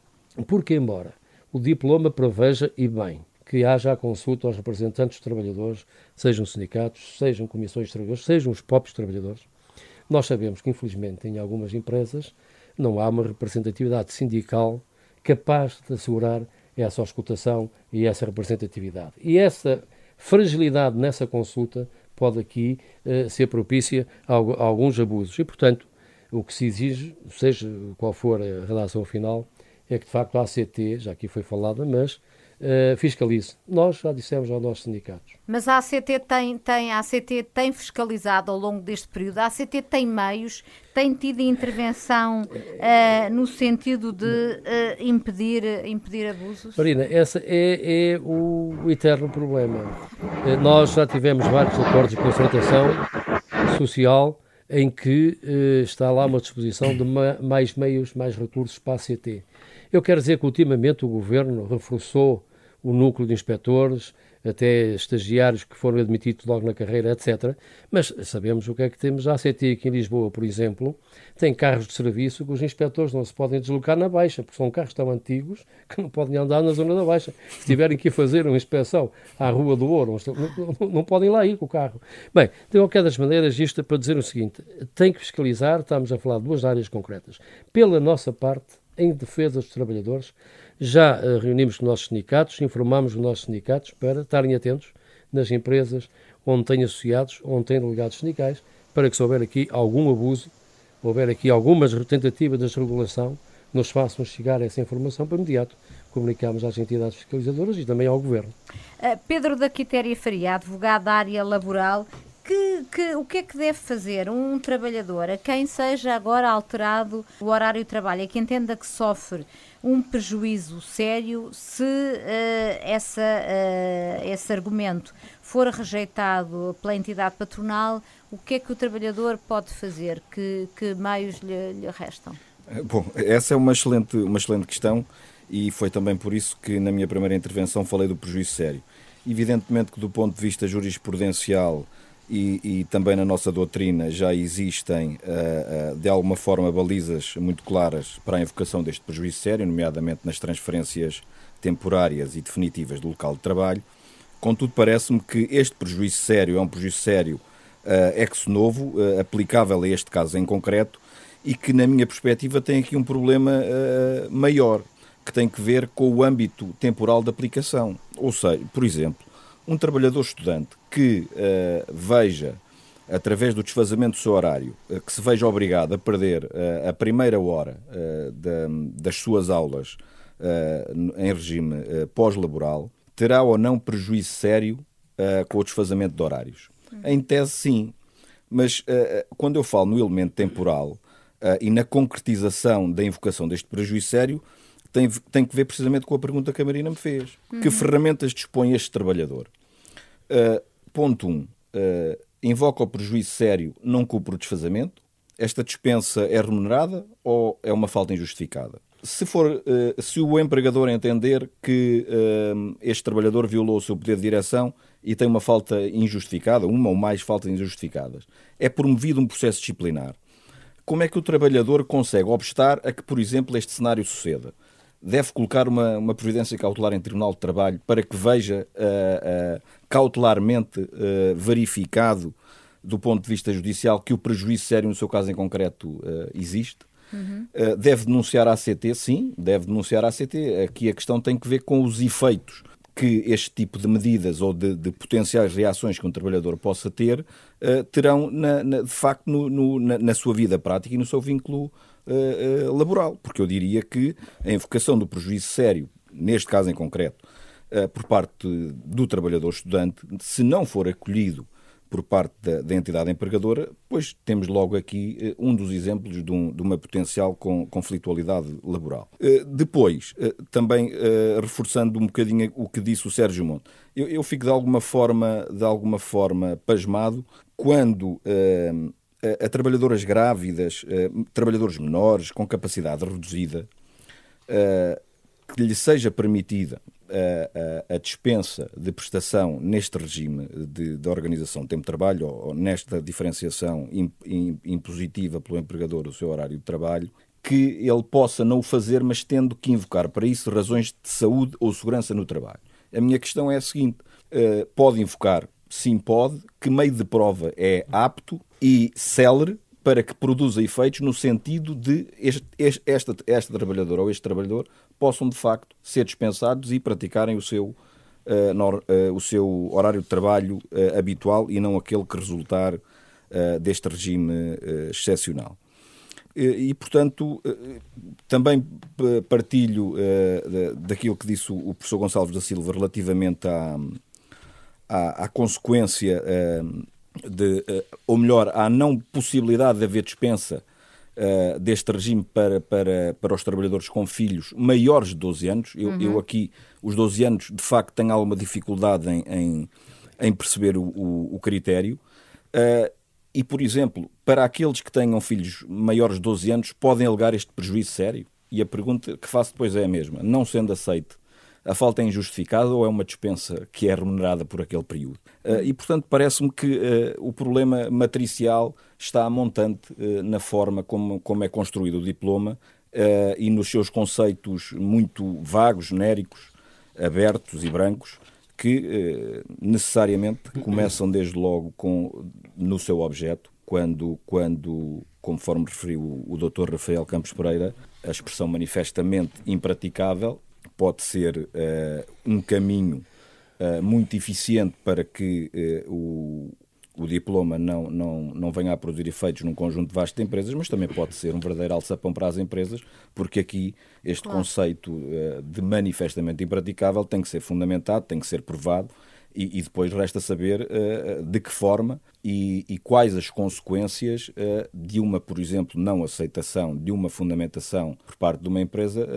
Speaker 3: Porque, embora o diploma preveja, e bem, que haja a consulta aos representantes dos trabalhadores, sejam sindicatos, sejam comissões de trabalhadores, sejam os próprios trabalhadores, nós sabemos que, infelizmente, em algumas empresas não há uma representatividade sindical capaz de assegurar essa auscultação e essa representatividade. E essa fragilidade nessa consulta pode aqui uh, ser propícia a, a, alguns abusos. E, portanto, o que se exige, seja qual for a redação final, é que de facto a ACT, já aqui foi falada, mas uh, fiscalize. Nós já dissemos aos nossos sindicatos.
Speaker 2: Mas a ACT tem, tem, a ACT tem fiscalizado ao longo deste período, a ACT tem meios, tem tido intervenção uh, no sentido de uh, impedir, impedir abusos?
Speaker 3: Marina, esse é, é o, o, eterno problema. nós já tivemos vários acordos de concertação social em que está lá uma disposição de ma mais meios, mais recursos para a ACT. Eu quero dizer que ultimamente o Governo reforçou o núcleo de inspectores, até estagiários que foram admitidos logo na carreira, etc. Mas sabemos o que é que temos. A ACT aqui em Lisboa, por exemplo, tem carros de serviço que os inspectores não se podem deslocar na Baixa, porque são carros tão antigos que não podem andar na zona da Baixa. Se tiverem que fazer uma inspeção à Rua do Ouro, não, não podem lá ir com o carro. Bem, de qualquer das maneiras, isto é para dizer o seguinte: tem que fiscalizar, estamos a falar de duas áreas concretas. Pela nossa parte, em defesa dos trabalhadores, já uh, reunimos os nossos sindicatos, informamos os nossos sindicatos para estarem atentos nas empresas onde têm associados, onde têm delegados sindicais, para que se houver aqui algum abuso, houver aqui algumas tentativas de desregulação, nos façam chegar essa informação para imediato comunicamos às entidades fiscalizadoras e também ao Governo.
Speaker 2: Uh, Pedro da Quitéria Faria, advogado da área laboral, que, que, o que é que deve fazer um trabalhador a quem seja agora alterado o horário de trabalho, a quem entenda que sofre um prejuízo sério se uh, essa, uh, esse argumento for rejeitado pela entidade patronal, o que é que o trabalhador pode fazer? Que, que meios lhe, lhe restam?
Speaker 5: Bom, essa é uma excelente, uma excelente questão e foi também por isso que na minha primeira intervenção falei do prejuízo sério. Evidentemente que do ponto de vista jurisprudencial e, e, também na nossa doutrina já existem, uh, uh, de alguma forma, balizas muito claras para a invocação deste prejuízo sério, nomeadamente nas transferências temporárias e definitivas do local de trabalho. Contudo, parece-me que este prejuízo sério é um prejuízo sério uh, ex novo, aplicável a este caso em concreto, e que, na minha perspectiva, tem aqui um problema maior, que tem que ver com o âmbito temporal de aplicação. Ou seja, por exemplo, um trabalhador estudante que uh, veja, através do desfazamento do seu horário, uh, que se veja obrigado a perder uh, a primeira hora da, das suas aulas em regime pós-laboral, terá ou não prejuízo sério com o desfazamento de horários? Em tese, sim. Mas quando eu falo no elemento temporal e na concretização da invocação deste prejuízo sério, tem, tem que ver precisamente com a pergunta que a Marina me fez. Uhum. Que ferramentas dispõe este trabalhador? Uh, ponto 1. Um, uh, invoca o prejuízo sério, não cumpre o desfazamento, esta dispensa é remunerada ou é uma falta injustificada? Se, for, se o empregador entender que este trabalhador violou o seu poder de direção e tem uma falta injustificada, uma ou mais faltas injustificadas, é promovido um processo disciplinar. Como é que o trabalhador consegue obstar a que, por exemplo, este cenário suceda? Deve colocar uma, uma providência cautelar em Tribunal de Trabalho para que veja uh, uh, cautelarmente uh, verificado, do ponto de vista judicial, que o prejuízo sério, no seu caso em concreto, existe? Uhum. deve denunciar a ACT? Sim, deve denunciar a ACT. Aqui a questão tem que ver com os efeitos que este tipo de medidas ou de, de potenciais reações que um trabalhador possa ter terão, na, na, de facto, no, no, na, na, sua vida prática e no seu vínculo uh, uh, laboral. Porque eu diria que a invocação do prejuízo sério, neste caso em concreto, por parte do trabalhador estudante, se não for acolhido por parte da, da, entidade empregadora, pois temos logo aqui eh, um dos exemplos de, um, de uma potencial com, conflitualidade laboral. Eh, depois, eh, também reforçando um bocadinho o que disse o Sérgio Monte, eu, eu fico de alguma forma, de alguma forma pasmado quando a, a trabalhadoras grávidas, trabalhadores menores com capacidade reduzida, que lhe seja permitida a, a, a, dispensa de prestação neste regime de, de organização de tempo de trabalho ou, ou nesta diferenciação impositiva pelo empregador do seu horário de trabalho, que ele possa não o fazer, mas tendo que invocar para isso razões de saúde ou segurança no trabalho. A minha questão é a seguinte: uh, pode invocar? Sim, pode. Que meio de prova é apto e célere para que produza efeitos no sentido de este, este, esta, esta trabalhadora ou este trabalhador possam de facto ser dispensados e praticarem o seu, uh, uh, o seu horário de trabalho uh, habitual e não aquele que resultar deste regime excepcional. E, portanto, também partilho daquilo que disse o professor Gonçalves da Silva relativamente à, à, à consequência de, ou melhor, à não possibilidade de haver dispensa uh, deste regime para, para, para os trabalhadores com filhos maiores de 12 anos. Eu, uhum. eu aqui, os 12 anos, de facto, tenho alguma dificuldade em, em, em perceber o, o, o critério. Uh, e, por exemplo, para aqueles que tenham filhos maiores de 12 anos, podem alegar este prejuízo sério? E a pergunta que faço depois é a mesma. Não sendo aceite a falta é injustificada ou é uma dispensa que é remunerada por aquele período. Uh, e, portanto, parece-me que uh, o problema matricial está montante uh, na forma como, como é construído o diploma e nos seus conceitos muito vagos, genéricos, abertos e brancos, que necessariamente começam desde logo com, no seu objeto, quando, quando conforme referiu o Dr. Rafael Campos Pereira, a expressão manifestamente impraticável pode ser uh, um caminho uh, muito eficiente para que uh, o, o diploma não, não, não venha a produzir efeitos num conjunto vasto de empresas, mas também pode ser um verdadeiro alçapão para as empresas, porque aqui este claro. conceito de manifestamente impraticável tem que ser fundamentado, tem que ser provado e, e depois resta saber uh, de que forma e, e, quais as consequências uh, de uma, por exemplo, não aceitação de uma fundamentação por parte de uma empresa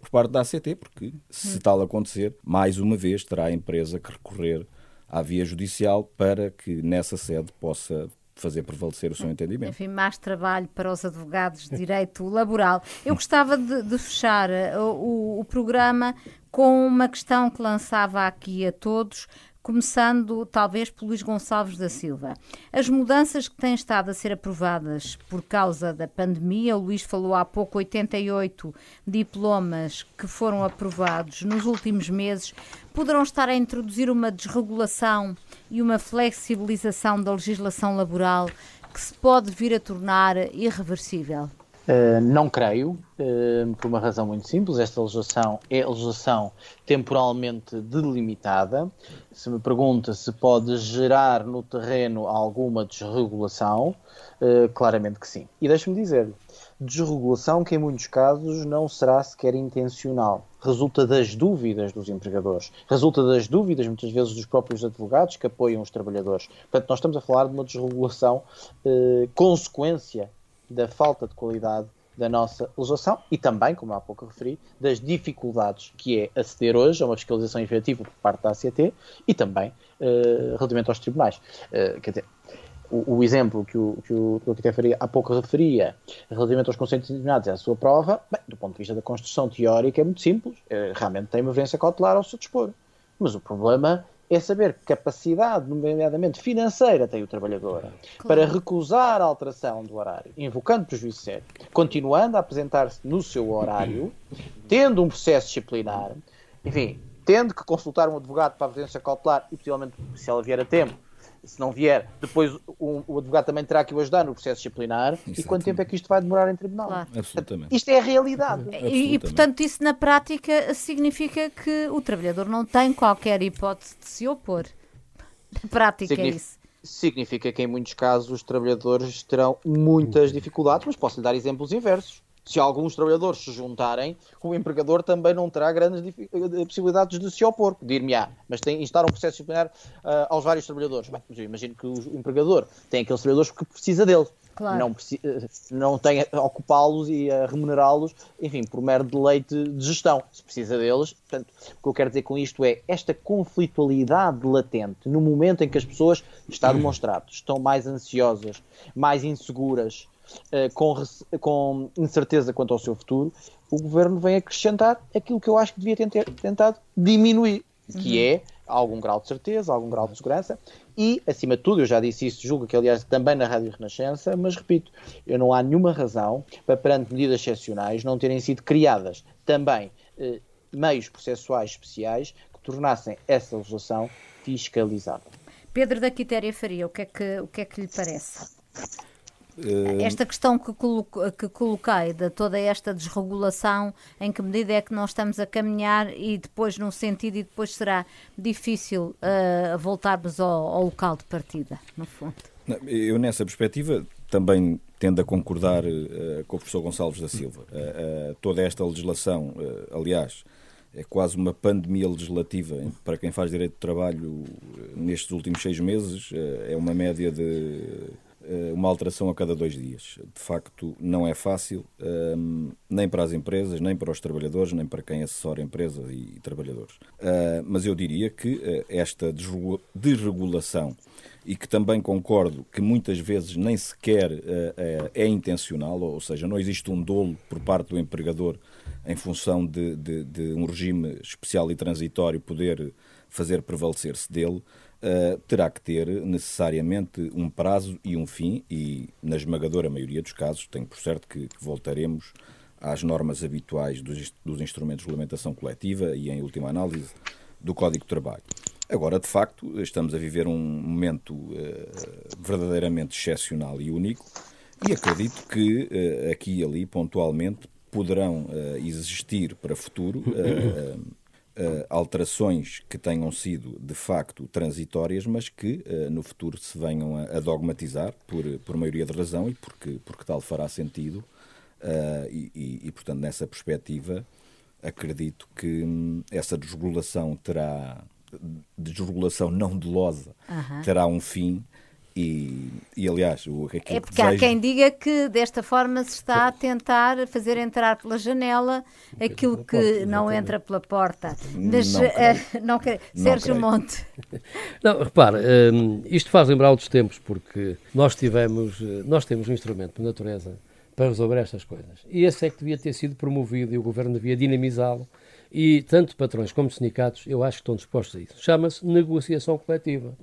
Speaker 5: por parte da ACT, porque se hum. tal acontecer, mais uma vez terá a empresa que recorrer à via judicial para que nessa sede possa fazer prevalecer o seu entendimento.
Speaker 2: Enfim, mais trabalho para os advogados de direito laboral. Eu gostava de, de fechar o, o programa com uma questão que lançava aqui a todos, começando talvez por Luís Gonçalves da Silva. As mudanças que têm estado a ser aprovadas por causa da pandemia, o Luís falou há pouco 88 diplomas que foram aprovados nos últimos meses, poderão estar a introduzir uma desregulação e uma flexibilização da legislação laboral que se pode vir a tornar irreversível.
Speaker 1: Uh, não creio, uh, por uma razão muito simples. Esta legislação é legislação temporalmente delimitada. Se me pergunta se pode gerar no terreno alguma desregulação, uh, claramente que sim. E deixe-me dizer-lhe, desregulação que em muitos casos não será sequer intencional. Resulta das dúvidas dos empregadores, resulta das dúvidas muitas vezes dos próprios advogados que apoiam os trabalhadores. Portanto, nós estamos a falar de uma desregulação consequência da falta de qualidade da nossa legislação e também, como há pouco referi, das dificuldades que é aceder hoje a uma fiscalização efetiva por parte da ACT e também uh, relativamente aos tribunais. Uh, quer dizer, o, o, exemplo que o, que o há pouco referia relativamente aos conceitos determinados e à sua prova, bem, do ponto de vista da construção teórica é muito simples, uh, realmente tem uma evidência cautelar ao seu dispor. Mas o problema é saber que capacidade, nomeadamente financeira, tem o trabalhador claro. para recusar a alteração do horário, invocando prejuízo sério, continuando a apresentar-se no seu horário, tendo um processo disciplinar, enfim, tendo que consultar um advogado para a presença cautelar e, possivelmente, se ela vier a tempo, se não vier, depois o, o, advogado também terá que o ajudar no processo disciplinar. Exatamente. E quanto tempo é que isto vai demorar em tribunal? Claro.
Speaker 5: Absolutamente.
Speaker 1: Isto é a realidade.
Speaker 2: E, e, portanto, isso na prática significa que o trabalhador não tem qualquer hipótese de se opor. Na prática é isso.
Speaker 1: Significa que em muitos casos os trabalhadores terão muitas dificuldades, mas posso lhe dar exemplos inversos se alguns trabalhadores se juntarem, o empregador também não terá grandes eh, possibilidades de se opor. Dir-me-á, mas tem instar um processo disciplinar uh, aos vários trabalhadores. Bem, eu imagino que o empregador tem aqueles trabalhadores porque precisa deles. Claro. Não, eh, não tem a ocupá-los e a remunerá-los, enfim, por mero deleite de gestão. Se precisa deles, portanto, o que eu quero dizer com isto é esta conflitualidade latente no momento em que as pessoas, está demonstrado, estão mais ansiosas, mais inseguras, com, com incerteza quanto ao seu futuro, o governo vem acrescentar aquilo que eu acho que devia ter tentado diminuir, que uhum. é algum grau de certeza, algum grau de segurança e, acima de tudo, eu já disse isso, julgo que aliás também na Rádio Renascença, mas repito, eu não há nenhuma razão para, perante medidas excepcionais, não terem sido criadas também eh, meios processuais especiais que tornassem essa legislação fiscalizada.
Speaker 2: Pedro da Quitéria Faria, o que é que, o que, é que lhe parece? Eh, esta questão que, coloco, que coloquei de toda esta desregulação, em que medida é que nós estamos a caminhar e depois num sentido e depois será difícil uh, voltarmos ao, ao, local de partida, no fundo?
Speaker 5: Eu, nessa perspectiva, também tendo a concordar uh, com o professor Gonçalves da Silva. Uh, toda esta legislação, aliás, é quase uma pandemia legislativa para quem faz direito de trabalho nestes últimos seis meses. É uma média de uma alteração a cada dois dias. De facto, não é fácil, ehm, nem para as empresas, nem para os trabalhadores, nem para quem assessora empresas e, trabalhadores. Uh, mas eu diria que uh, esta desregulação, e que também concordo que muitas vezes nem sequer é, é, intencional, ou seja, não existe um dolo por parte do empregador em função de, de, de um regime especial e transitório poder fazer prevalecer-se dele, uh, terá que ter necessariamente um prazo e um fim, e na esmagadora maioria dos casos, tenho por certo que, que voltaremos às normas habituais dos, dos instrumentos de regulamentação coletiva e, em última análise, do Código de Trabalho. Agora, de facto, estamos a viver um momento uh, verdadeiramente excepcional e único, e acredito que uh, aqui e ali, pontualmente, poderão existir para futuro uh, alterações que tenham sido de facto transitórias, mas que uh, no futuro se venham a, a, dogmatizar por, por maioria de razão e porque, porque tal fará sentido. Uh, e, e, e, portanto, nessa perspectiva, acredito que hum, essa desregulação terá desregulação não delosa terá um fim e, e, aliás, o
Speaker 2: é porque há quem diga que desta forma se está a tentar fazer entrar pela janela aquilo que não entra pela porta. Mas não, uh, não Sérgio não Monte.
Speaker 3: Não, repare, um, isto faz lembrar outros tempos, porque nós tivemos, eh, nós temos um instrumento de natureza para resolver estas coisas. E esse é que devia ter sido promovido e o governo devia dinamizá-lo. E tanto patrões como sindicatos, eu acho que estão dispostos a isso. Chama-se negociação coletiva.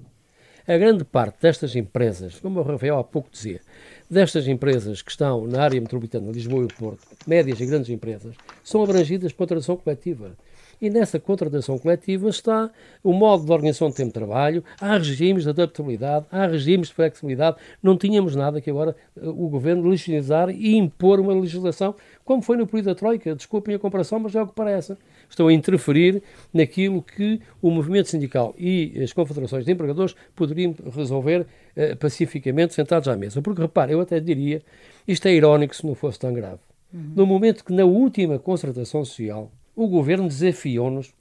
Speaker 3: A grande parte destas empresas, como o Rafael há pouco dizia, destas empresas que estão na área metropolitana de Lisboa e Porto, médias e grandes empresas, são abrangidas por contratação coletiva. E nessa contratação coletiva está o modo de organização de tempo de trabalho, há regimes de adaptabilidade, há regimes de flexibilidade. Não tínhamos nada que agora eh, o governo legislizar e impor uma legislação, como foi no período da Troika. Desculpem a comparação, mas é o que parece estão a interferir naquilo que o movimento sindical e as confederações de empregadores poderiam resolver uh, pacificamente sentados à mesa. Porque, repare, eu até diria, isto é irónico se não fosse tão grave. Uhum. No momento que, na última concertação social, o governo desafiou-nos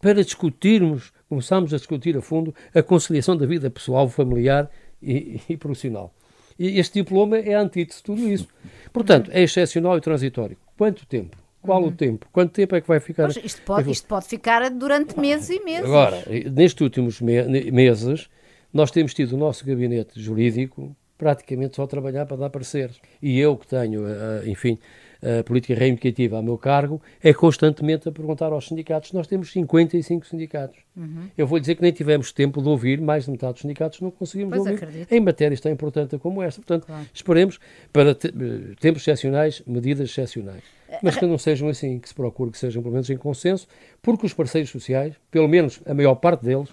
Speaker 3: para discutirmos, começámos a discutir a fundo, a conciliação da vida pessoal, familiar e, e profissional. E este diploma é a antítese de tudo isso. Portanto, é excepcional e transitório. Quanto tempo? Qual uhum. o tempo? Quanto tempo é que vai ficar?
Speaker 2: Pois, isto, pode, isto pode ficar durante meses e meses.
Speaker 3: Agora, nestes últimos me meses, nós temos tido o nosso gabinete jurídico praticamente só a trabalhar para dar pareceres. E eu que tenho, eh, enfim, a política reivindicativa a meu cargo, é constantemente a perguntar aos sindicatos. Nós temos 55 sindicatos. Uhum. Eu vou dizer que nem tivemos tempo de ouvir, mais de metade dos sindicatos não conseguimos pois ouvir acredito. em matérias tão importantes como esta. Portanto, claro. esperemos para te eh, tempos excepcionais, medidas excepcionais. Mas que não sejam assim, que se procure que sejam pelo menos em consenso, porque os parceiros sociais, pelo menos a maior parte deles,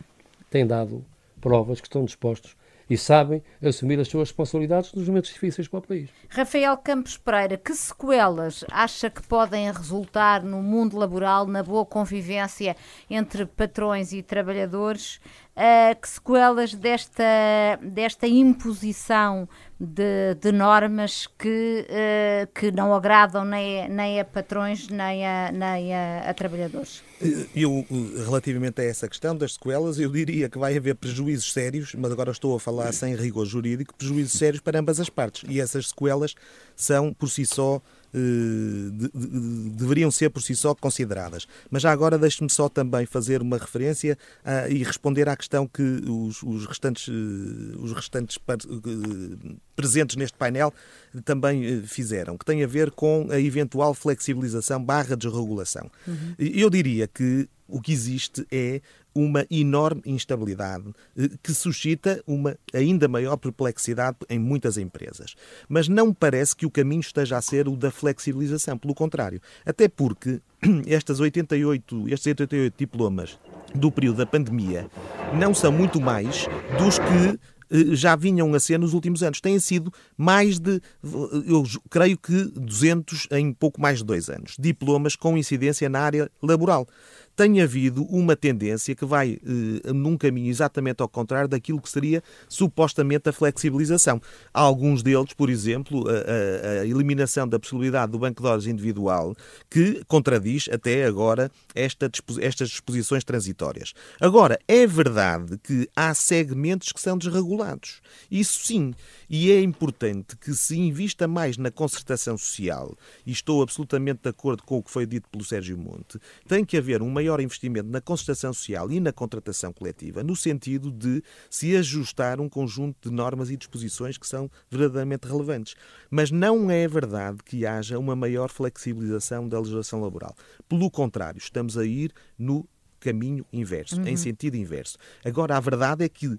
Speaker 3: têm dado provas que estão dispostos e sabem assumir as suas responsabilidades nos momentos difíceis para o país.
Speaker 2: Rafael Campos Pereira, que sequelas acha que podem resultar no mundo laboral, na boa convivência entre patrões e trabalhadores? Uh, que sequelas desta, desta imposição de, de normas que, uh, que não agradam nem, nem a patrões nem a, nem a, a, trabalhadores?
Speaker 4: Eu, relativamente a essa questão das sequelas, eu diria que vai haver prejuízos sérios, mas agora estou a falar sem rigor jurídico, prejuízos sérios para ambas as partes. E essas sequelas são, por si só, de, de, deveriam ser por si só consideradas. Mas já agora deixe-me só também fazer uma referência a, e responder à questão que os, os restantes, eh, os restantes eh, presentes neste painel também eh, fizeram, que tem a ver com a eventual flexibilização barra desregulação. Uhum. Eu diria que o que existe é uma enorme instabilidade eh, que suscita uma ainda maior perplexidade em muitas empresas. Mas não parece que o caminho esteja a ser o da flexibilização, pelo contrário. Até porque estas 88, estes 88 diplomas do período da pandemia não são muito mais dos que eh, já vinham a ser nos últimos anos. Têm sido mais de, eu creio que 200 em pouco mais de dois anos. Diplomas com incidência na área laboral tem havido uma tendência que vai eh, num caminho exatamente ao contrário daquilo que seria supostamente a flexibilização. Alguns deles, por exemplo, a, a, a, eliminação da possibilidade do banco de horas individual, que contradiz até agora esta, estas disposições transitórias. Agora, é verdade que há segmentos que são desregulados. Isso sim. E é importante que se invista mais na concertação social, e estou absolutamente de acordo com o que foi dito pelo Sérgio Monte, tem que haver um maior investimento na concertação social e na contratação coletiva, no sentido de se ajustar um conjunto de normas e disposições que são verdadeiramente relevantes. Mas não é verdade que haja uma maior flexibilização da legislação laboral. Pelo contrário, estamos a ir no caminho inverso, uhum. em sentido inverso. Agora, a verdade é que,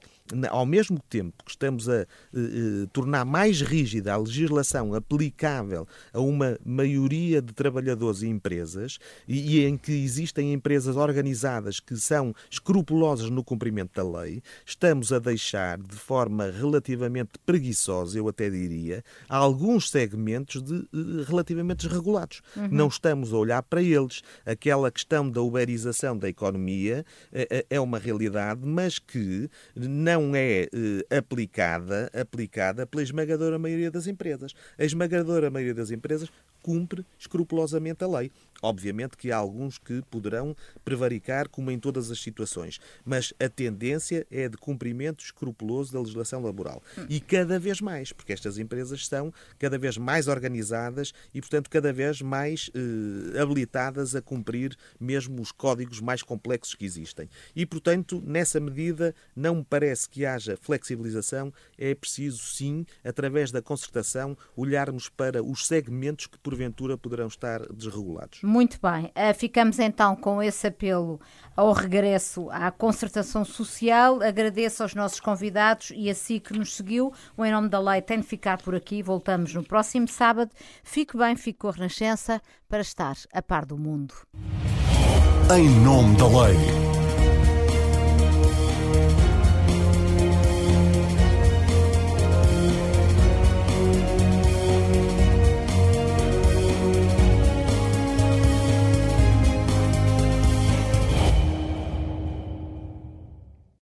Speaker 4: ao mesmo tempo que estamos a uh, tornar mais rígida a legislação aplicável a uma maioria de trabalhadores e empresas, e, e em que existem empresas organizadas que são escrupulosas no cumprimento da lei, estamos a deixar de forma relativamente preguiçosa, eu até diria, alguns segmentos de, uh, relativamente desregulados. Uhum. Não estamos a olhar para eles. Aquela questão da uberização da economia eh, eh, é uma realidade, mas que não é eh, aplicada, aplicada pela esmagadora maioria das empresas. A esmagadora maioria das empresas cumpre escrupulosamente a lei. Obviamente que há alguns que poderão prevaricar, como em todas as situações, mas a tendência é de cumprimento escrupuloso da legislação laboral. E cada vez mais, porque estas empresas são cada vez mais organizadas e, portanto, cada vez mais eh, habilitadas a cumprir mesmo os códigos mais complexos que existem. E, portanto, nessa medida, não me parece que haja flexibilização, é preciso, sim, através da concertação, olharmos para os segmentos que, porventura, poderão estar desregulados.
Speaker 2: Muito bem, uh, ficamos então com esse apelo ao regresso à concertação social. Agradeço aos nossos convidados e a si que nos seguiu. O Em Nome da Lei tem de ficar por aqui. Voltamos no próximo sábado. Fique bem, fique com a Renascença para estar a par do mundo. Em Nome da Lei.